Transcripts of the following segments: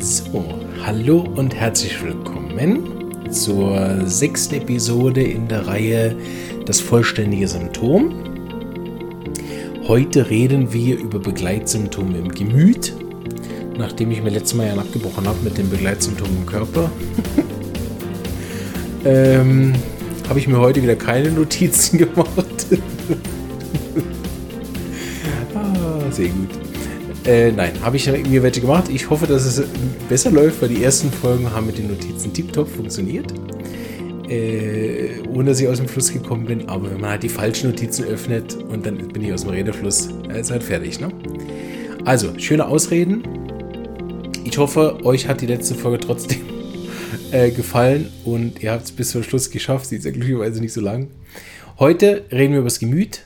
So, hallo und herzlich willkommen zur sechsten Episode in der Reihe Das vollständige Symptom. Heute reden wir über Begleitsymptome im Gemüt, nachdem ich mir letztes Mal ja abgebrochen habe mit den Begleitsymptomen im Körper. ähm, habe ich mir heute wieder keine Notizen gemacht. ah, sehr gut. Äh, nein, habe ich mir welche gemacht. Ich hoffe, dass es besser läuft, weil die ersten Folgen haben mit den Notizen tiptop funktioniert. Äh, ohne dass ich aus dem Fluss gekommen bin. Aber wenn man halt die falschen Notizen öffnet und dann bin ich aus dem Redefluss, ist halt fertig, ne? Also, schöne Ausreden. Ich hoffe, euch hat die letzte Folge trotzdem äh, gefallen und ihr habt es bis zum Schluss geschafft. Sie ist ja glücklicherweise nicht so lang. Heute reden wir über das Gemüt,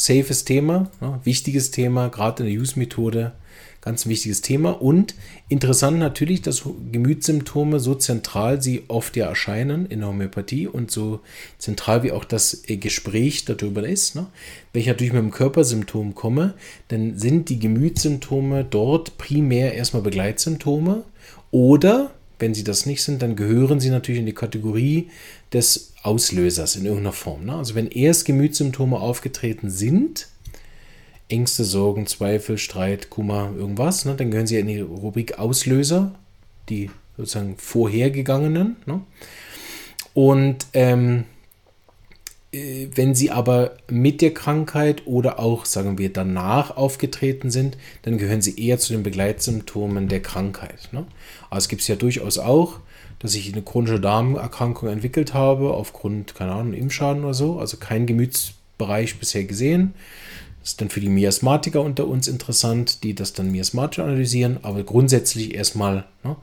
safes Thema, ne, wichtiges Thema, gerade in der Use-Methode, ganz wichtiges Thema. Und interessant natürlich, dass Gemütssymptome so zentral sie oft ja erscheinen in der Homöopathie und so zentral wie auch das äh, Gespräch darüber ist. Ne? Wenn ich natürlich mit dem Körpersymptom komme, dann sind die Gemütssymptome dort primär erstmal Begleitsymptome oder wenn sie das nicht sind, dann gehören sie natürlich in die Kategorie des Auslösers in irgendeiner Form. Ne? Also wenn erst Gemütssymptome aufgetreten sind, Ängste, Sorgen, Zweifel, Streit, Kummer, irgendwas, ne, dann gehören sie in die Rubrik Auslöser, die sozusagen vorhergegangenen. Ne? Und ähm, äh, wenn sie aber mit der Krankheit oder auch, sagen wir, danach aufgetreten sind, dann gehören sie eher zu den Begleitsymptomen der Krankheit. Ne? Aber es gibt es ja durchaus auch, dass ich eine chronische Darmerkrankung entwickelt habe, aufgrund, keine Ahnung, Impfschaden oder so, also kein Gemütsbereich bisher gesehen. Das ist dann für die Miasmatiker unter uns interessant, die das dann miasmatisch analysieren, aber grundsätzlich erstmal ne,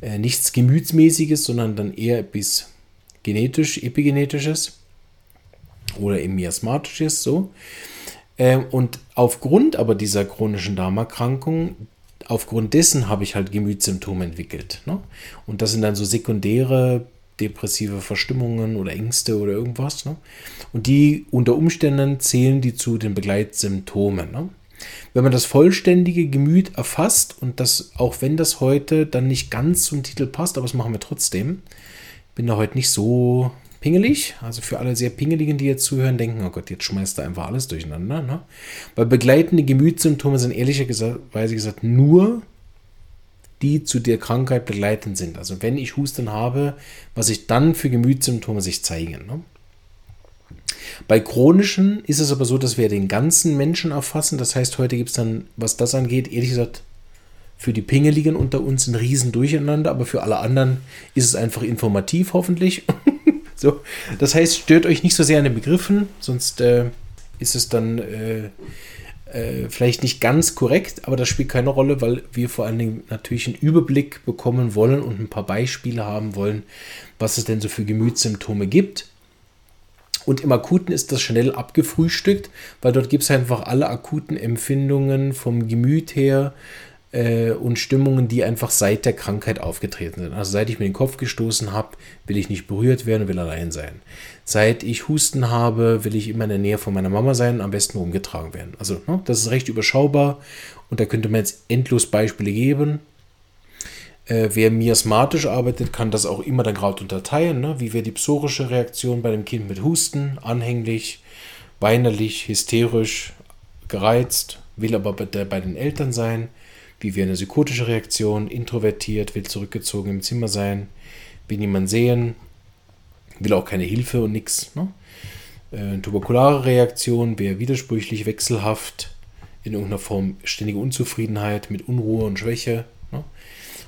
äh, nichts Gemütsmäßiges, sondern dann eher bis genetisch, epigenetisches oder eben miasmatisches, so. Ähm, und aufgrund aber dieser chronischen Darmerkrankung, aufgrund dessen habe ich halt Gemütssymptome entwickelt. Ne? Und das sind dann so sekundäre depressive Verstimmungen oder Ängste oder irgendwas. Ne? Und die unter Umständen zählen die zu den Begleitsymptomen. Ne? Wenn man das vollständige Gemüt erfasst und das, auch wenn das heute dann nicht ganz zum Titel passt, aber das machen wir trotzdem, bin da heute nicht so pingelig. Also für alle sehr pingeligen, die jetzt zuhören, denken, oh Gott, jetzt schmeißt er einfach alles durcheinander. Ne? Weil begleitende Gemütssymptome sind ehrlicherweise gesagt nur die zu der Krankheit begleitend sind. Also wenn ich Husten habe, was sich dann für Gemütssymptome sich zeigen. Ne? Bei chronischen ist es aber so, dass wir den ganzen Menschen erfassen. Das heißt, heute gibt es dann, was das angeht, ehrlich gesagt, für die Pingeligen unter uns ein Riesen durcheinander, aber für alle anderen ist es einfach informativ, hoffentlich. so, das heißt, stört euch nicht so sehr an den Begriffen, sonst äh, ist es dann äh, äh, vielleicht nicht ganz korrekt, aber das spielt keine Rolle, weil wir vor allen Dingen natürlich einen Überblick bekommen wollen und ein paar Beispiele haben wollen, was es denn so für Gemütssymptome gibt. Und im Akuten ist das schnell abgefrühstückt, weil dort gibt es einfach alle akuten Empfindungen vom Gemüt her, äh, und Stimmungen, die einfach seit der Krankheit aufgetreten sind. Also seit ich mir den Kopf gestoßen habe, will ich nicht berührt werden, will allein sein. Seit ich Husten habe, will ich immer in der Nähe von meiner Mama sein, am besten umgetragen werden. Also ne, das ist recht überschaubar und da könnte man jetzt endlos Beispiele geben. Äh, wer miasmatisch arbeitet, kann das auch immer dann gerade unterteilen. Ne? Wie wäre die psorische Reaktion bei dem Kind mit Husten? Anhänglich, weinerlich, hysterisch, gereizt, will aber bei, der, bei den Eltern sein wie wir eine psychotische Reaktion, introvertiert, will zurückgezogen im Zimmer sein, will niemand sehen, will auch keine Hilfe und nichts. Ne? Äh, tuberkulare Reaktion wäre widersprüchlich, wechselhaft, in irgendeiner Form ständige Unzufriedenheit mit Unruhe und Schwäche. Ne?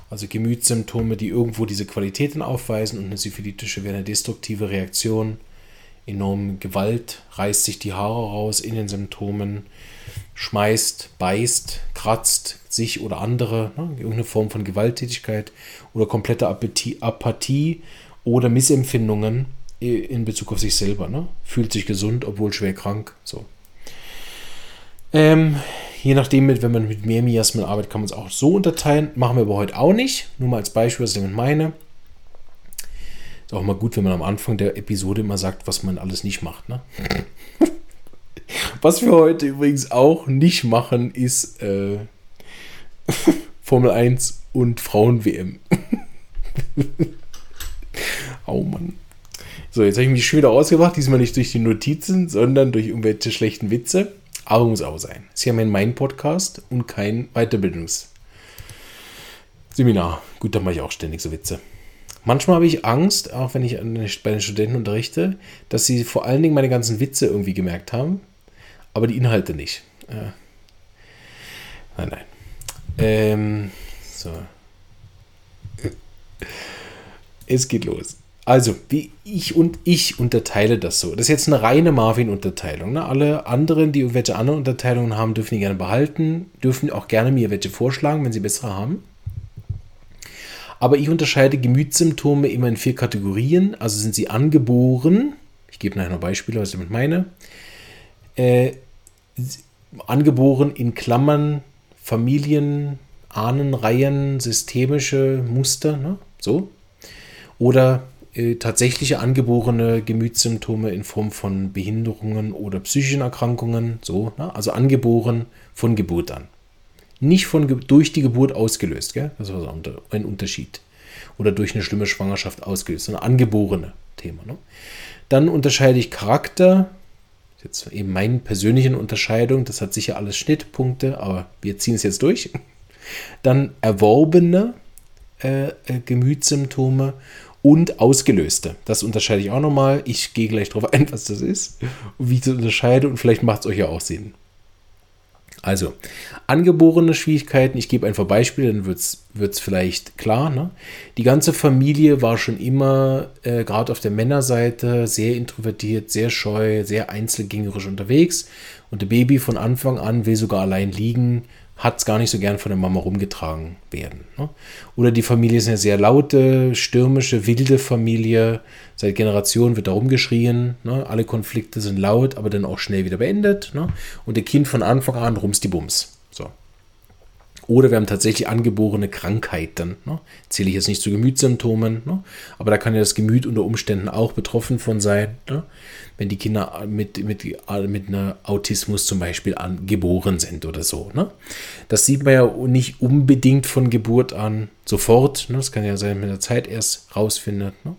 Also Gemütssymptome, die irgendwo diese Qualitäten aufweisen und eine syphilitische wäre eine destruktive Reaktion, enorm Gewalt, reißt sich die Haare raus in den Symptomen, schmeißt, beißt, kratzt sich oder andere, ne, irgendeine Form von Gewalttätigkeit oder komplette Apathie, Apathie oder Missempfindungen in Bezug auf sich selber. Ne? Fühlt sich gesund, obwohl schwer krank. So. Ähm, je nachdem, wenn man mit mehr Miasmen arbeitet, kann man es auch so unterteilen. Machen wir aber heute auch nicht. Nur mal als Beispiel, was ich damit meine. Ist auch mal gut, wenn man am Anfang der Episode immer sagt, was man alles nicht macht. Ne? Was wir heute übrigens auch nicht machen, ist äh, Formel 1 und Frauen-WM. oh Mann. So, jetzt habe ich mich schon wieder ausgemacht, diesmal nicht durch die Notizen, sondern durch irgendwelche schlechten Witze. Aber muss auch sein. Haben ja mein Podcast und kein Weiterbildungsseminar. Gut, da mache ich auch ständig so Witze. Manchmal habe ich Angst, auch wenn ich bei den Studenten unterrichte, dass sie vor allen Dingen meine ganzen Witze irgendwie gemerkt haben, aber die Inhalte nicht. Äh, nein, nein. Ähm, so. Es geht los. Also, wie ich und ich unterteile das so. Das ist jetzt eine reine Marvin-Unterteilung. Ne? Alle anderen, die irgendwelche anderen Unterteilungen haben, dürfen die gerne behalten, dürfen auch gerne mir welche vorschlagen, wenn sie bessere haben. Aber ich unterscheide Gemütssymptome immer in vier Kategorien. Also sind sie angeboren. Ich gebe nachher noch Beispiele, was ich damit meine. Äh, angeboren in Klammern Familien, Ahnenreihen, systemische Muster, ne? so. Oder äh, tatsächliche angeborene Gemütssymptome in Form von Behinderungen oder psychischen Erkrankungen, so, ne? also angeboren von Geburt an. Nicht von, durch die Geburt ausgelöst, gell? das ist ein Unterschied. Oder durch eine schlimme Schwangerschaft ausgelöst, sondern angeborene Thema. Ne? Dann unterscheide ich Charakter, jetzt eben meine persönlichen Unterscheidung, das hat sicher alles Schnittpunkte, aber wir ziehen es jetzt durch. Dann erworbene äh, äh, Gemütssymptome und ausgelöste. Das unterscheide ich auch nochmal. Ich gehe gleich darauf ein, was das ist und wie ich das unterscheide und vielleicht macht es euch ja auch Sinn. Also, angeborene Schwierigkeiten, ich gebe einfach Beispiele, dann wird es vielleicht klar. Ne? Die ganze Familie war schon immer, äh, gerade auf der Männerseite, sehr introvertiert, sehr scheu, sehr einzelgängerisch unterwegs. Und der Baby von Anfang an will sogar allein liegen, hat es gar nicht so gern von der Mama rumgetragen werden. Ne? Oder die Familie ist eine sehr laute, stürmische, wilde Familie. Seit Generationen wird da rumgeschrien. Ne? Alle Konflikte sind laut, aber dann auch schnell wieder beendet. Ne? Und der Kind von Anfang an rums die Bums. Oder wir haben tatsächlich angeborene Krankheiten. Ne? Zähle ich jetzt nicht zu Gemütssymptomen, ne? aber da kann ja das Gemüt unter Umständen auch betroffen von sein, ne? wenn die Kinder mit, mit, mit einer Autismus zum Beispiel an, geboren sind oder so. Ne? Das sieht man ja nicht unbedingt von Geburt an sofort. Ne? Das kann ja sein, man der Zeit erst rausfindet. Ne?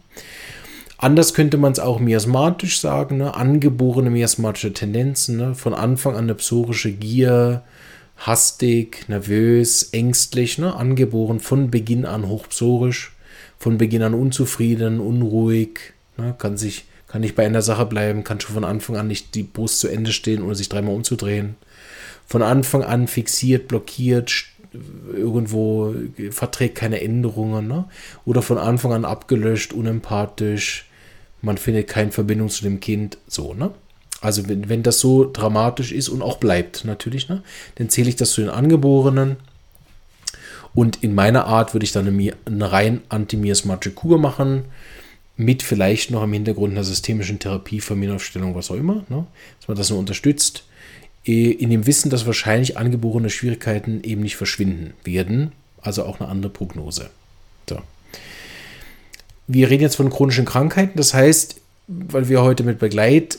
Anders könnte man es auch miasmatisch sagen, ne? angeborene miasmatische Tendenzen, ne? von Anfang an eine psorische Gier, hastig, nervös, ängstlich, ne? angeboren, von Beginn an hochpsorisch, von Beginn an unzufrieden, unruhig, ne? kann sich kann nicht bei einer Sache bleiben, kann schon von Anfang an nicht die Brust zu Ende stehen, ohne sich dreimal umzudrehen. Von Anfang an fixiert, blockiert, irgendwo verträgt keine Änderungen. Ne? Oder von Anfang an abgelöscht, unempathisch, man findet keine Verbindung zu dem Kind. So, ne? Also wenn, wenn das so dramatisch ist und auch bleibt natürlich, ne, dann zähle ich das zu den Angeborenen. Und in meiner Art würde ich dann eine, eine rein antimiasmatische Kur machen, mit vielleicht noch im Hintergrund einer systemischen Therapie, Familienaufstellung, was auch immer, ne, dass man das nur unterstützt, in dem Wissen, dass wahrscheinlich angeborene Schwierigkeiten eben nicht verschwinden werden, also auch eine andere Prognose. So. Wir reden jetzt von chronischen Krankheiten, das heißt, weil wir heute mit Begleit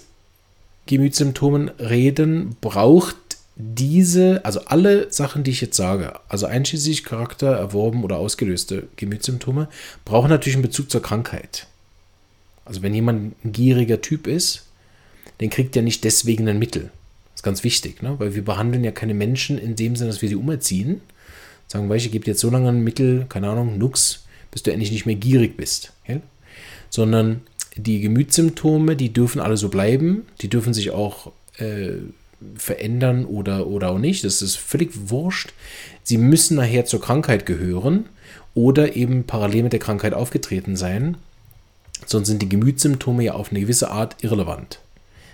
Gemütssymptomen reden, braucht diese, also alle Sachen, die ich jetzt sage, also einschließlich Charakter, erworben oder ausgelöste Gemütssymptome, brauchen natürlich einen Bezug zur Krankheit. Also wenn jemand ein gieriger Typ ist, dann kriegt er nicht deswegen ein Mittel. Das ist ganz wichtig, ne? weil wir behandeln ja keine Menschen in dem Sinne, dass wir sie umerziehen. Sagen wir, ich gebe jetzt so lange ein Mittel, keine Ahnung, Nux, bis du endlich nicht mehr gierig bist. Ja? Sondern die Gemütssymptome, die dürfen alle so bleiben, die dürfen sich auch äh, verändern oder, oder auch nicht. Das ist völlig wurscht. Sie müssen nachher zur Krankheit gehören oder eben parallel mit der Krankheit aufgetreten sein. Sonst sind die Gemütssymptome ja auf eine gewisse Art irrelevant.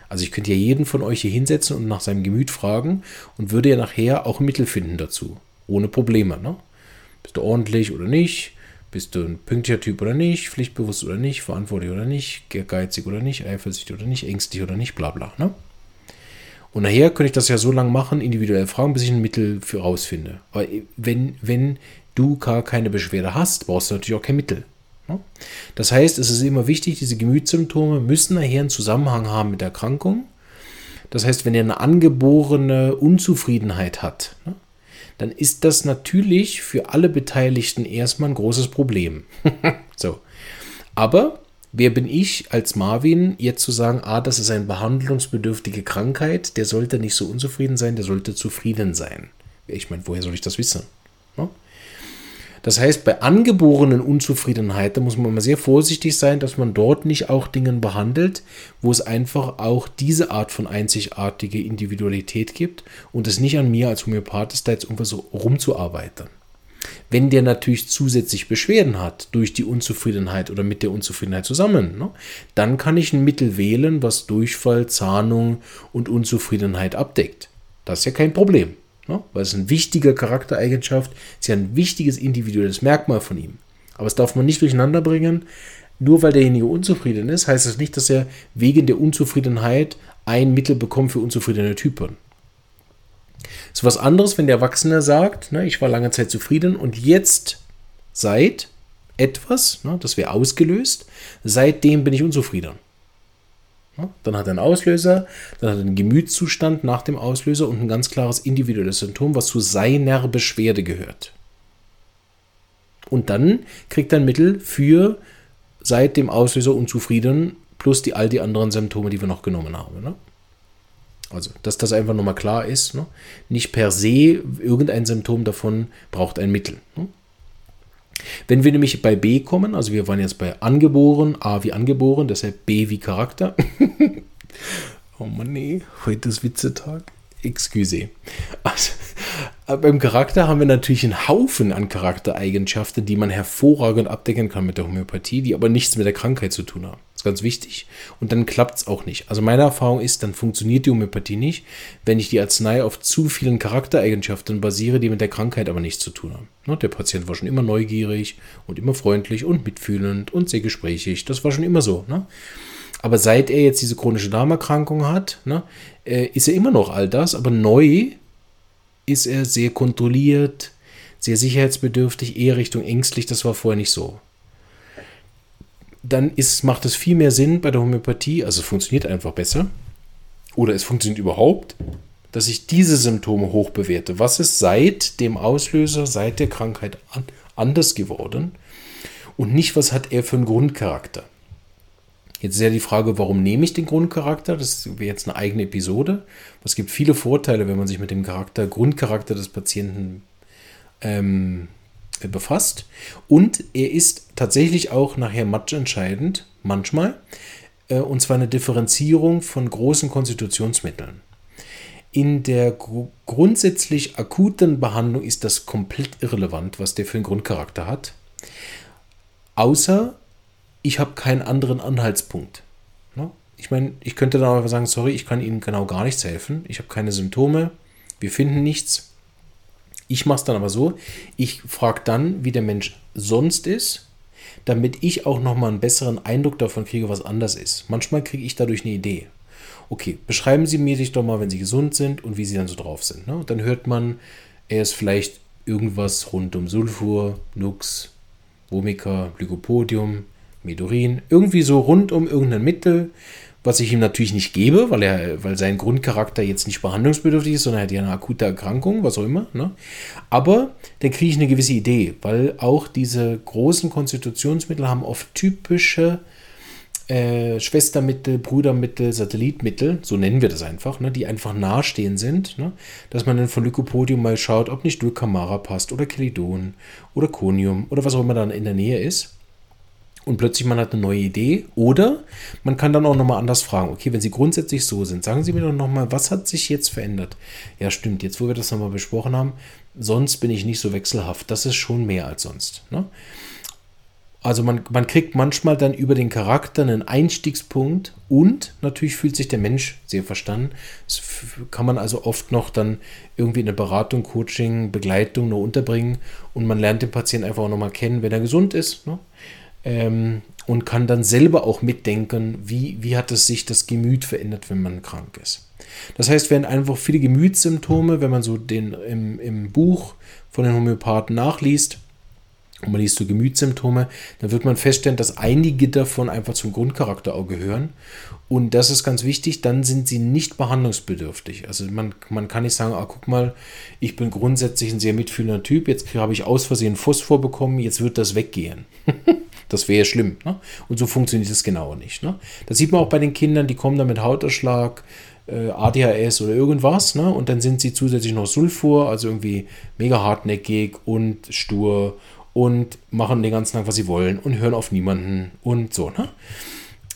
Also ich könnte ja jeden von euch hier hinsetzen und nach seinem Gemüt fragen und würde ja nachher auch Mittel finden dazu. Ohne Probleme. Ne? Bist du ordentlich oder nicht? Bist du ein pünktlicher Typ oder nicht? Pflichtbewusst oder nicht? Verantwortlich oder nicht? Geizig oder nicht? Eifersüchtig oder nicht? Ängstlich oder nicht? Bla bla. Ne? Und nachher könnte ich das ja so lange machen, individuell fragen, bis ich ein Mittel für rausfinde. Aber wenn, wenn du gar keine Beschwerde hast, brauchst du natürlich auch kein Mittel. Ne? Das heißt, es ist immer wichtig, diese Gemütssymptome müssen nachher einen Zusammenhang haben mit der Erkrankung. Das heißt, wenn ihr eine angeborene Unzufriedenheit hat, ne, dann ist das natürlich für alle Beteiligten erstmal ein großes Problem. so. Aber wer bin ich als Marvin, jetzt zu sagen, ah, das ist eine behandlungsbedürftige Krankheit, der sollte nicht so unzufrieden sein, der sollte zufrieden sein. Ich meine, woher soll ich das wissen? No? Das heißt, bei angeborenen Unzufriedenheit, da muss man mal sehr vorsichtig sein, dass man dort nicht auch Dinge behandelt, wo es einfach auch diese Art von einzigartige Individualität gibt und es nicht an mir als Homöopath ist, da jetzt irgendwas so rumzuarbeiten. Wenn der natürlich zusätzlich Beschwerden hat durch die Unzufriedenheit oder mit der Unzufriedenheit zusammen, ne, dann kann ich ein Mittel wählen, was Durchfall, Zahnung und Unzufriedenheit abdeckt. Das ist ja kein Problem. Ne? Weil es eine wichtige Charaktereigenschaft, ist ja ein wichtiges individuelles Merkmal von ihm. Aber es darf man nicht durcheinander bringen. Nur weil derjenige unzufrieden ist, heißt das nicht, dass er wegen der Unzufriedenheit ein Mittel bekommt für unzufriedene Typen. Es ist was anderes, wenn der Erwachsene sagt, ne, ich war lange Zeit zufrieden und jetzt seit etwas, ne, das wäre ausgelöst, seitdem bin ich unzufrieden. Dann hat er einen Auslöser, dann hat er einen Gemütszustand nach dem Auslöser und ein ganz klares individuelles Symptom, was zu seiner Beschwerde gehört. Und dann kriegt er ein Mittel für seit dem Auslöser unzufrieden plus die all die anderen Symptome, die wir noch genommen haben. Ne? Also, dass das einfach nochmal klar ist. Ne? Nicht per se irgendein Symptom davon braucht ein Mittel. Ne? Wenn wir nämlich bei B kommen, also wir waren jetzt bei angeboren, A wie angeboren, deshalb B wie Charakter. oh Mann, nee, heute ist Witzetag. Excuse. Also, beim Charakter haben wir natürlich einen Haufen an Charaktereigenschaften, die man hervorragend abdecken kann mit der Homöopathie, die aber nichts mit der Krankheit zu tun haben. Das ist ganz wichtig. Und dann klappt es auch nicht. Also meine Erfahrung ist, dann funktioniert die Homöopathie nicht, wenn ich die Arznei auf zu vielen Charaktereigenschaften basiere, die mit der Krankheit aber nichts zu tun haben. Ne, der Patient war schon immer neugierig und immer freundlich und mitfühlend und sehr gesprächig. Das war schon immer so. Ne? Aber seit er jetzt diese chronische Darmerkrankung hat, ne, äh, ist er immer noch all das, aber neu ist er sehr kontrolliert, sehr sicherheitsbedürftig, eher Richtung ängstlich. Das war vorher nicht so. Dann ist, macht es viel mehr Sinn bei der Homöopathie, also es funktioniert einfach besser. Oder es funktioniert überhaupt, dass ich diese Symptome hoch bewerte. Was ist seit dem Auslöser, seit der Krankheit an, anders geworden? Und nicht, was hat er für einen Grundcharakter? Jetzt ist ja die Frage, warum nehme ich den Grundcharakter? Das wäre jetzt eine eigene Episode. Es gibt viele Vorteile, wenn man sich mit dem Charakter, Grundcharakter des Patienten ähm, befasst. Und er ist tatsächlich auch nachher matchentscheidend, manchmal. Äh, und zwar eine Differenzierung von großen Konstitutionsmitteln. In der gr grundsätzlich akuten Behandlung ist das komplett irrelevant, was der für einen Grundcharakter hat. Außer ich habe keinen anderen Anhaltspunkt. Ne? Ich meine, ich könnte dann einfach sagen, sorry, ich kann Ihnen genau gar nichts helfen. Ich habe keine Symptome, wir finden nichts. Ich mache es dann aber so, ich frage dann, wie der Mensch sonst ist, damit ich auch nochmal einen besseren Eindruck davon kriege, was anders ist. Manchmal kriege ich dadurch eine Idee. Okay, beschreiben Sie mir sich doch mal, wenn Sie gesund sind und wie Sie dann so drauf sind. Ne? Dann hört man, er ist vielleicht irgendwas rund um Sulfur, Nux, Vomica, Glycopodium, Medurin, irgendwie so rund um irgendein Mittel, was ich ihm natürlich nicht gebe, weil er, weil sein Grundcharakter jetzt nicht behandlungsbedürftig ist, sondern er hat ja eine akute Erkrankung, was auch immer. Ne? Aber dann kriege ich eine gewisse Idee, weil auch diese großen Konstitutionsmittel haben oft typische äh, Schwestermittel, Brudermittel, Satellitmittel, so nennen wir das einfach, ne, die einfach nahestehen sind, ne, dass man dann von Lycopodium mal schaut, ob nicht Dulcamara passt oder Kelidon oder Conium oder was auch immer dann in der Nähe ist und plötzlich man hat eine neue Idee. Oder man kann dann auch nochmal anders fragen. Okay, wenn Sie grundsätzlich so sind, sagen Sie mir doch nochmal, was hat sich jetzt verändert? Ja, stimmt, jetzt wo wir das nochmal besprochen haben, sonst bin ich nicht so wechselhaft. Das ist schon mehr als sonst. Ne? Also man, man kriegt manchmal dann über den Charakter einen Einstiegspunkt und natürlich fühlt sich der Mensch sehr verstanden. Das kann man also oft noch dann irgendwie in der Beratung, Coaching, Begleitung nur unterbringen und man lernt den Patienten einfach auch nochmal kennen, wenn er gesund ist. Ne? Ähm, und kann dann selber auch mitdenken, wie, wie hat es sich das Gemüt verändert, wenn man krank ist. Das heißt, wenn einfach viele Gemütssymptome, wenn man so den im, im Buch von den Homöopathen nachliest, und man liest so Gemütssymptome, dann wird man feststellen, dass einige davon einfach zum Grundcharakter auch gehören. Und das ist ganz wichtig, dann sind sie nicht behandlungsbedürftig. Also man, man kann nicht sagen, ah, guck mal, ich bin grundsätzlich ein sehr mitfühlender Typ, jetzt habe ich aus Versehen Phosphor bekommen, jetzt wird das weggehen. das wäre schlimm. Ne? Und so funktioniert es genau nicht. Ne? Das sieht man auch bei den Kindern, die kommen dann mit Hauterschlag, äh, ADHS oder irgendwas, ne? und dann sind sie zusätzlich noch Sulfur, also irgendwie mega hartnäckig und stur und machen den ganzen Tag, was sie wollen und hören auf niemanden und so. Ne?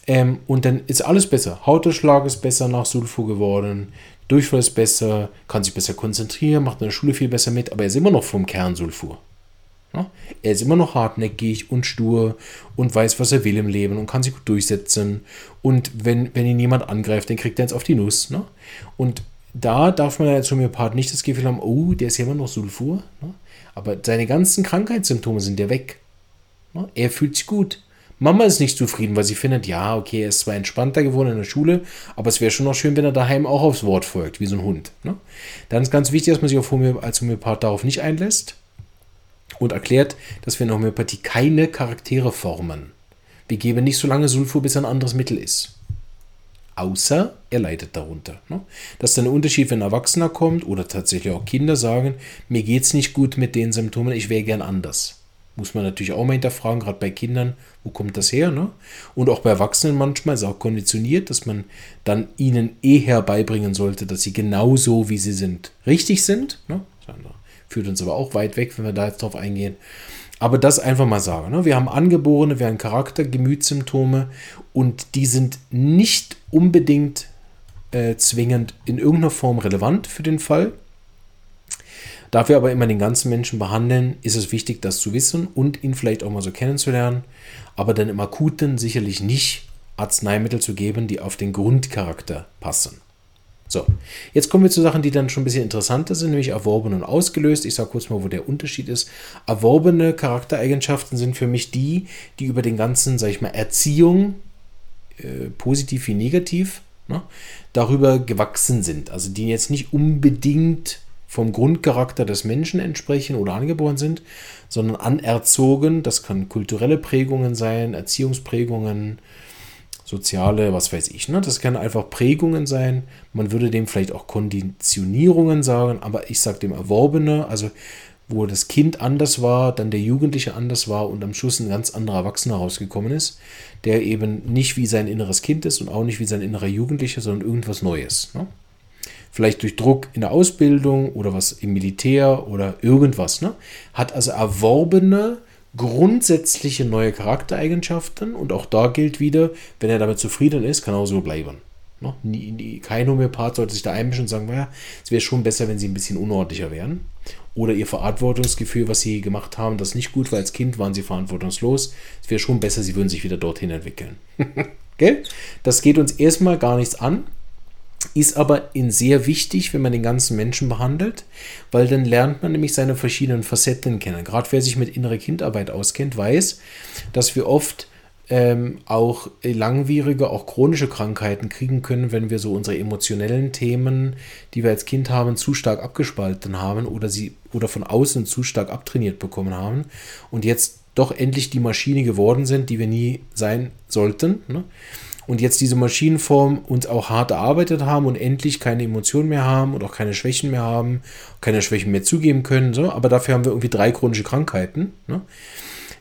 Ähm, und dann ist alles besser. Hautausschlag ist besser nach Sulfur geworden, Durchfall ist besser, kann sich besser konzentrieren, macht in der Schule viel besser mit, aber er ist immer noch vom Kern Sulfur. Er ist immer noch hartnäckig und stur und weiß, was er will im Leben und kann sich gut durchsetzen. Und wenn, wenn ihn jemand angreift, dann kriegt er jetzt auf die Nuss. Ne? Und da darf man als Homöopath nicht das Gefühl haben, oh, der ist ja immer noch Sulfur. Ne? Aber seine ganzen Krankheitssymptome sind ja weg. Er fühlt sich gut. Mama ist nicht zufrieden, weil sie findet, ja, okay, er ist zwar entspannter geworden in der Schule, aber es wäre schon noch schön, wenn er daheim auch aufs Wort folgt, wie so ein Hund. Dann ist ganz wichtig, dass man sich Homö als Homöopath darauf nicht einlässt und erklärt, dass wir in Homöopathie keine Charaktere formen. Wir geben nicht so lange Sulfur, bis ein anderes Mittel ist außer er leidet darunter. Ne? Das ist dann ein Unterschied, wenn ein Erwachsener kommt oder tatsächlich auch Kinder sagen, mir geht es nicht gut mit den Symptomen, ich wäre gern anders. Muss man natürlich auch mal hinterfragen, gerade bei Kindern, wo kommt das her? Ne? Und auch bei Erwachsenen manchmal ist auch konditioniert, dass man dann ihnen eher beibringen sollte, dass sie genauso wie sie sind, richtig sind. Ne? Das führt uns aber auch weit weg, wenn wir da jetzt drauf eingehen. Aber das einfach mal sagen. Ne? Wir haben Angeborene, wir haben Charakter, Gemütssymptome und die sind nicht unbedingt äh, zwingend in irgendeiner Form relevant für den Fall. Da wir aber immer den ganzen Menschen behandeln, ist es wichtig, das zu wissen und ihn vielleicht auch mal so kennenzulernen, aber dann im Akuten sicherlich nicht Arzneimittel zu geben, die auf den Grundcharakter passen. So, jetzt kommen wir zu Sachen, die dann schon ein bisschen interessanter sind, nämlich erworben und ausgelöst. Ich sage kurz mal, wo der Unterschied ist. Erworbene Charaktereigenschaften sind für mich die, die über den ganzen, sag ich mal, Erziehung, äh, positiv wie negativ, ne, darüber gewachsen sind. Also die jetzt nicht unbedingt vom Grundcharakter des Menschen entsprechen oder angeboren sind, sondern anerzogen. Das kann kulturelle Prägungen sein, Erziehungsprägungen, soziale, was weiß ich. Ne? Das können einfach Prägungen sein. Man würde dem vielleicht auch Konditionierungen sagen, aber ich sage dem Erworbene, also wo das Kind anders war, dann der Jugendliche anders war und am Schluss ein ganz anderer Erwachsener rausgekommen ist, der eben nicht wie sein inneres Kind ist und auch nicht wie sein innerer Jugendlicher, sondern irgendwas Neues. Ne? Vielleicht durch Druck in der Ausbildung oder was im Militär oder irgendwas. Ne? Hat also erworbene grundsätzliche neue Charaktereigenschaften und auch da gilt wieder, wenn er damit zufrieden ist, kann er so bleiben. No? kein Homöopath sollte sich da einmischen und sagen, naja, es wäre schon besser, wenn sie ein bisschen unordentlicher wären. Oder ihr Verantwortungsgefühl, was sie gemacht haben, das nicht gut, weil als Kind waren sie verantwortungslos. Es wäre schon besser, sie würden sich wieder dorthin entwickeln. Gell? Das geht uns erstmal gar nichts an ist aber in sehr wichtig, wenn man den ganzen Menschen behandelt, weil dann lernt man nämlich seine verschiedenen Facetten kennen. Gerade wer sich mit innerer Kindarbeit auskennt, weiß, dass wir oft ähm, auch langwierige, auch chronische Krankheiten kriegen können, wenn wir so unsere emotionellen Themen, die wir als Kind haben, zu stark abgespalten haben oder sie oder von außen zu stark abtrainiert bekommen haben und jetzt doch endlich die Maschine geworden sind, die wir nie sein sollten. Ne? Und jetzt diese Maschinenform uns auch hart erarbeitet haben und endlich keine Emotionen mehr haben und auch keine Schwächen mehr haben, keine Schwächen mehr zugeben können, so, aber dafür haben wir irgendwie drei chronische Krankheiten, ne?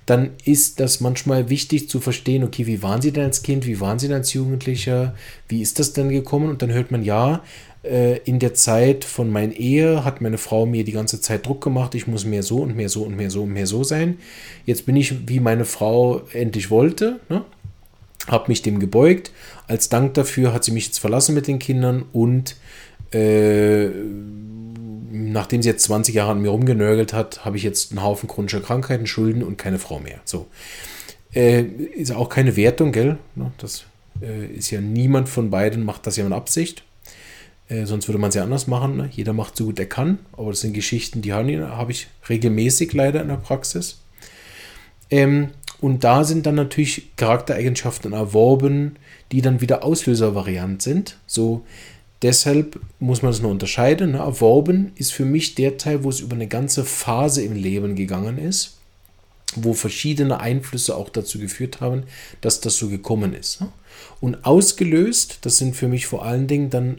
dann ist das manchmal wichtig zu verstehen, okay, wie waren Sie denn als Kind, wie waren Sie denn als Jugendlicher, wie ist das denn gekommen? Und dann hört man, ja, äh, in der Zeit von meiner Ehe hat meine Frau mir die ganze Zeit Druck gemacht, ich muss mehr so und mehr so und mehr so und mehr so sein. Jetzt bin ich, wie meine Frau endlich wollte, ne? Habe mich dem gebeugt. Als Dank dafür hat sie mich jetzt verlassen mit den Kindern und äh, nachdem sie jetzt 20 Jahre an mir rumgenörgelt hat, habe ich jetzt einen Haufen chronischer Krankheiten, Schulden und keine Frau mehr. So. Äh, ist auch keine Wertung, gell? Ne, das äh, ist ja niemand von beiden, macht das ja mit Absicht. Äh, sonst würde man es ja anders machen. Ne? Jeder macht so gut er kann. Aber das sind Geschichten, die habe ich regelmäßig leider in der Praxis. Ähm, und da sind dann natürlich Charaktereigenschaften erworben, die dann wieder Auslöservariant sind. So, deshalb muss man das nur unterscheiden. Ne? Erworben ist für mich der Teil, wo es über eine ganze Phase im Leben gegangen ist. wo verschiedene Einflüsse auch dazu geführt haben, dass das so gekommen ist. Ne? Und ausgelöst, das sind für mich vor allen Dingen dann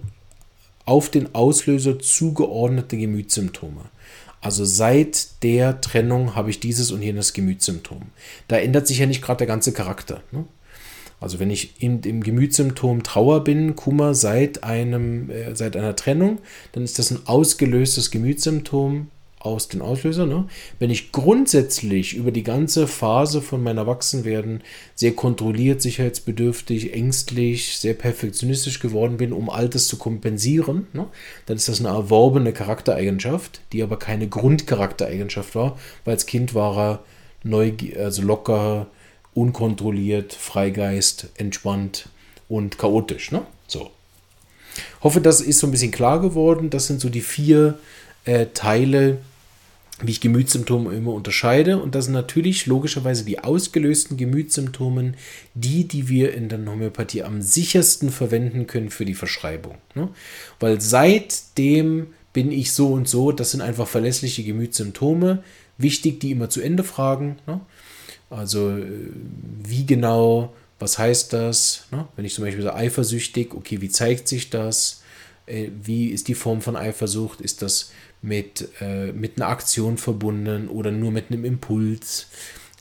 auf den Auslöser zugeordnete Gemütssymptome. Also seit der Trennung habe ich dieses und jenes Gemütssymptom. Da ändert sich ja nicht gerade der ganze Charakter. Ne? Also wenn ich in, im Gemütssymptom Trauer bin, Kummer seit, einem, äh, seit einer Trennung, dann ist das ein ausgelöstes Gemütssymptom aus den Auslösern. Ne? Wenn ich grundsätzlich über die ganze Phase von meinem Erwachsenwerden sehr kontrolliert, sicherheitsbedürftig, ängstlich, sehr perfektionistisch geworden bin, um Altes zu kompensieren, ne? dann ist das eine erworbene Charaktereigenschaft, die aber keine Grundcharaktereigenschaft war, weil als Kind war er neu, also locker, unkontrolliert, Freigeist, entspannt und chaotisch. Ne? So. Hoffe, das ist so ein bisschen klar geworden. Das sind so die vier äh, Teile, wie ich Gemütssymptome immer unterscheide. Und das sind natürlich logischerweise die ausgelösten Gemütssymptome, die, die wir in der Homöopathie am sichersten verwenden können für die Verschreibung. Ne? Weil seitdem bin ich so und so, das sind einfach verlässliche Gemütssymptome. Wichtig, die immer zu Ende fragen. Ne? Also, äh, wie genau, was heißt das? Ne? Wenn ich zum Beispiel so eifersüchtig, okay, wie zeigt sich das? Äh, wie ist die Form von Eifersucht? Ist das mit, äh, mit einer Aktion verbunden oder nur mit einem Impuls?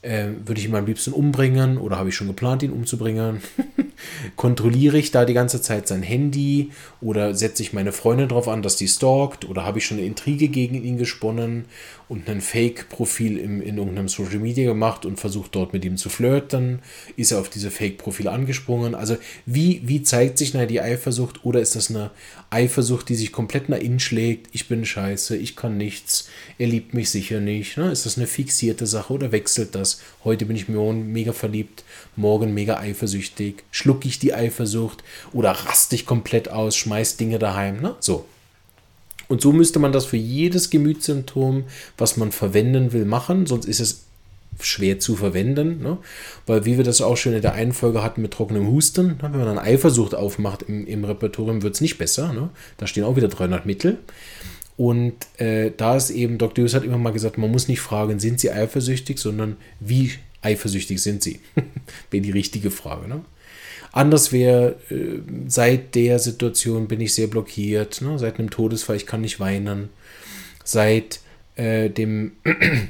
Äh, würde ich ihn am liebsten umbringen oder habe ich schon geplant, ihn umzubringen? Kontrolliere ich da die ganze Zeit sein Handy oder setze ich meine Freundin darauf an, dass die stalkt oder habe ich schon eine Intrige gegen ihn gesponnen und ein Fake-Profil in irgendeinem Social Media gemacht und versucht dort mit ihm zu flirten? Ist er auf diese Fake-Profile angesprungen? Also wie, wie zeigt sich na, die Eifersucht oder ist das eine Eifersucht, die sich komplett nach innen schlägt? Ich bin scheiße, ich kann nichts, er liebt mich sicher nicht. Ne? Ist das eine fixierte Sache oder wechselt das? Heute bin ich mega verliebt, morgen mega eifersüchtig. Schlucke ich die Eifersucht oder raste ich komplett aus, schmeiß Dinge daheim? Ne? So, und so müsste man das für jedes Gemütssymptom, was man verwenden will, machen, sonst ist es schwer zu verwenden, ne? weil wie wir das auch schon in der einen Folge hatten mit trockenem Husten, ne? wenn man dann Eifersucht aufmacht im, im Repertorium, wird es nicht besser. Ne? Da stehen auch wieder 300 Mittel. Und äh, da ist eben, Dr. Hughes hat immer mal gesagt, man muss nicht fragen, sind sie eifersüchtig, sondern wie eifersüchtig sind sie? Wäre die richtige Frage. Ne? Anders wäre, äh, seit der Situation bin ich sehr blockiert, ne? seit einem Todesfall, ich kann nicht weinen, seit äh, dem,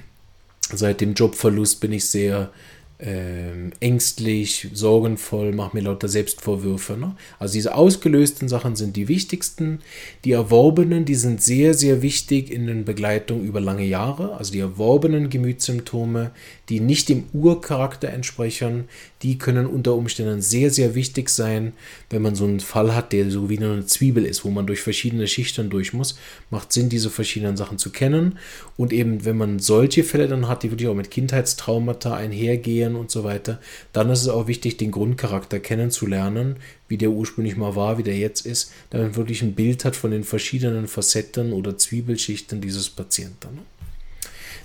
seit dem Jobverlust bin ich sehr ähm, ängstlich, sorgenvoll, mache mir lauter Selbstvorwürfe. Ne? Also diese ausgelösten Sachen sind die wichtigsten. Die erworbenen, die sind sehr, sehr wichtig in der Begleitung über lange Jahre. Also die erworbenen Gemütssymptome, die nicht dem Urcharakter entsprechen, die können unter Umständen sehr, sehr wichtig sein, wenn man so einen Fall hat, der so wie eine Zwiebel ist, wo man durch verschiedene Schichten durch muss. Macht Sinn, diese verschiedenen Sachen zu kennen. Und eben, wenn man solche Fälle dann hat, die wirklich auch mit Kindheitstraumata einhergehen und so weiter, dann ist es auch wichtig, den Grundcharakter kennenzulernen, wie der ursprünglich mal war, wie der jetzt ist, damit man wirklich ein Bild hat von den verschiedenen Facetten oder Zwiebelschichten dieses Patienten.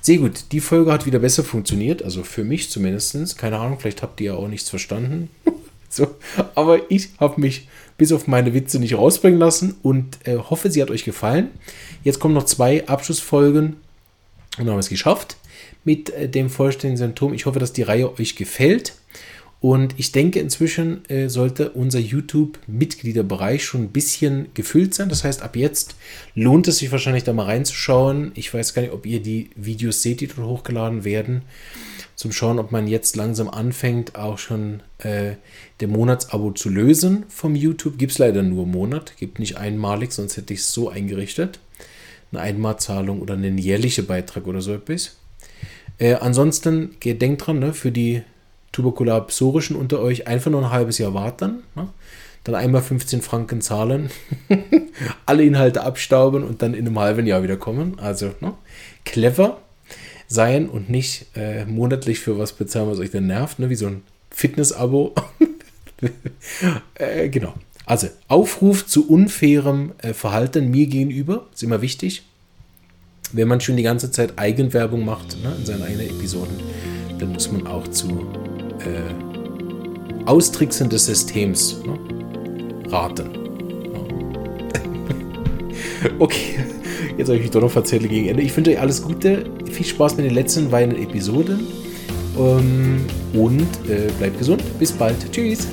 Sehr gut, die Folge hat wieder besser funktioniert, also für mich zumindest. Keine Ahnung, vielleicht habt ihr ja auch nichts verstanden. so, aber ich habe mich bis auf meine Witze nicht rausbringen lassen und äh, hoffe, sie hat euch gefallen. Jetzt kommen noch zwei Abschlussfolgen und dann haben wir es geschafft mit äh, dem vollständigen Symptom. Ich hoffe, dass die Reihe euch gefällt. Und ich denke, inzwischen äh, sollte unser YouTube-Mitgliederbereich schon ein bisschen gefüllt sein. Das heißt, ab jetzt lohnt es sich wahrscheinlich da mal reinzuschauen. Ich weiß gar nicht, ob ihr die Videos seht, die dort hochgeladen werden. Zum Schauen, ob man jetzt langsam anfängt, auch schon äh, der Monatsabo zu lösen vom YouTube. Gibt es leider nur im Monat, gibt nicht einmalig, sonst hätte ich es so eingerichtet. Eine Einmalzahlung oder einen jährlichen Beitrag oder so etwas. Äh, ansonsten, denkt dran, ne, für die Tuberkulapsorischen unter euch einfach nur ein halbes Jahr warten. Ne? Dann einmal 15 Franken zahlen, alle Inhalte abstauben und dann in einem halben Jahr wieder kommen. Also ne? clever sein und nicht äh, monatlich für was bezahlen, was euch dann nervt, ne? wie so ein Fitness-Abo. äh, genau. Also Aufruf zu unfairem äh, Verhalten mir gegenüber ist immer wichtig. Wenn man schon die ganze Zeit Eigenwerbung macht ne, in seinen eigenen Episoden, dann muss man auch zu äh, Austricksen des Systems ne, raten. okay, jetzt habe ich mich doch noch verzählt gegen Ende. Ich wünsche euch alles Gute, viel Spaß mit den letzten beiden Episoden. Ähm, und äh, bleibt gesund. Bis bald. Tschüss.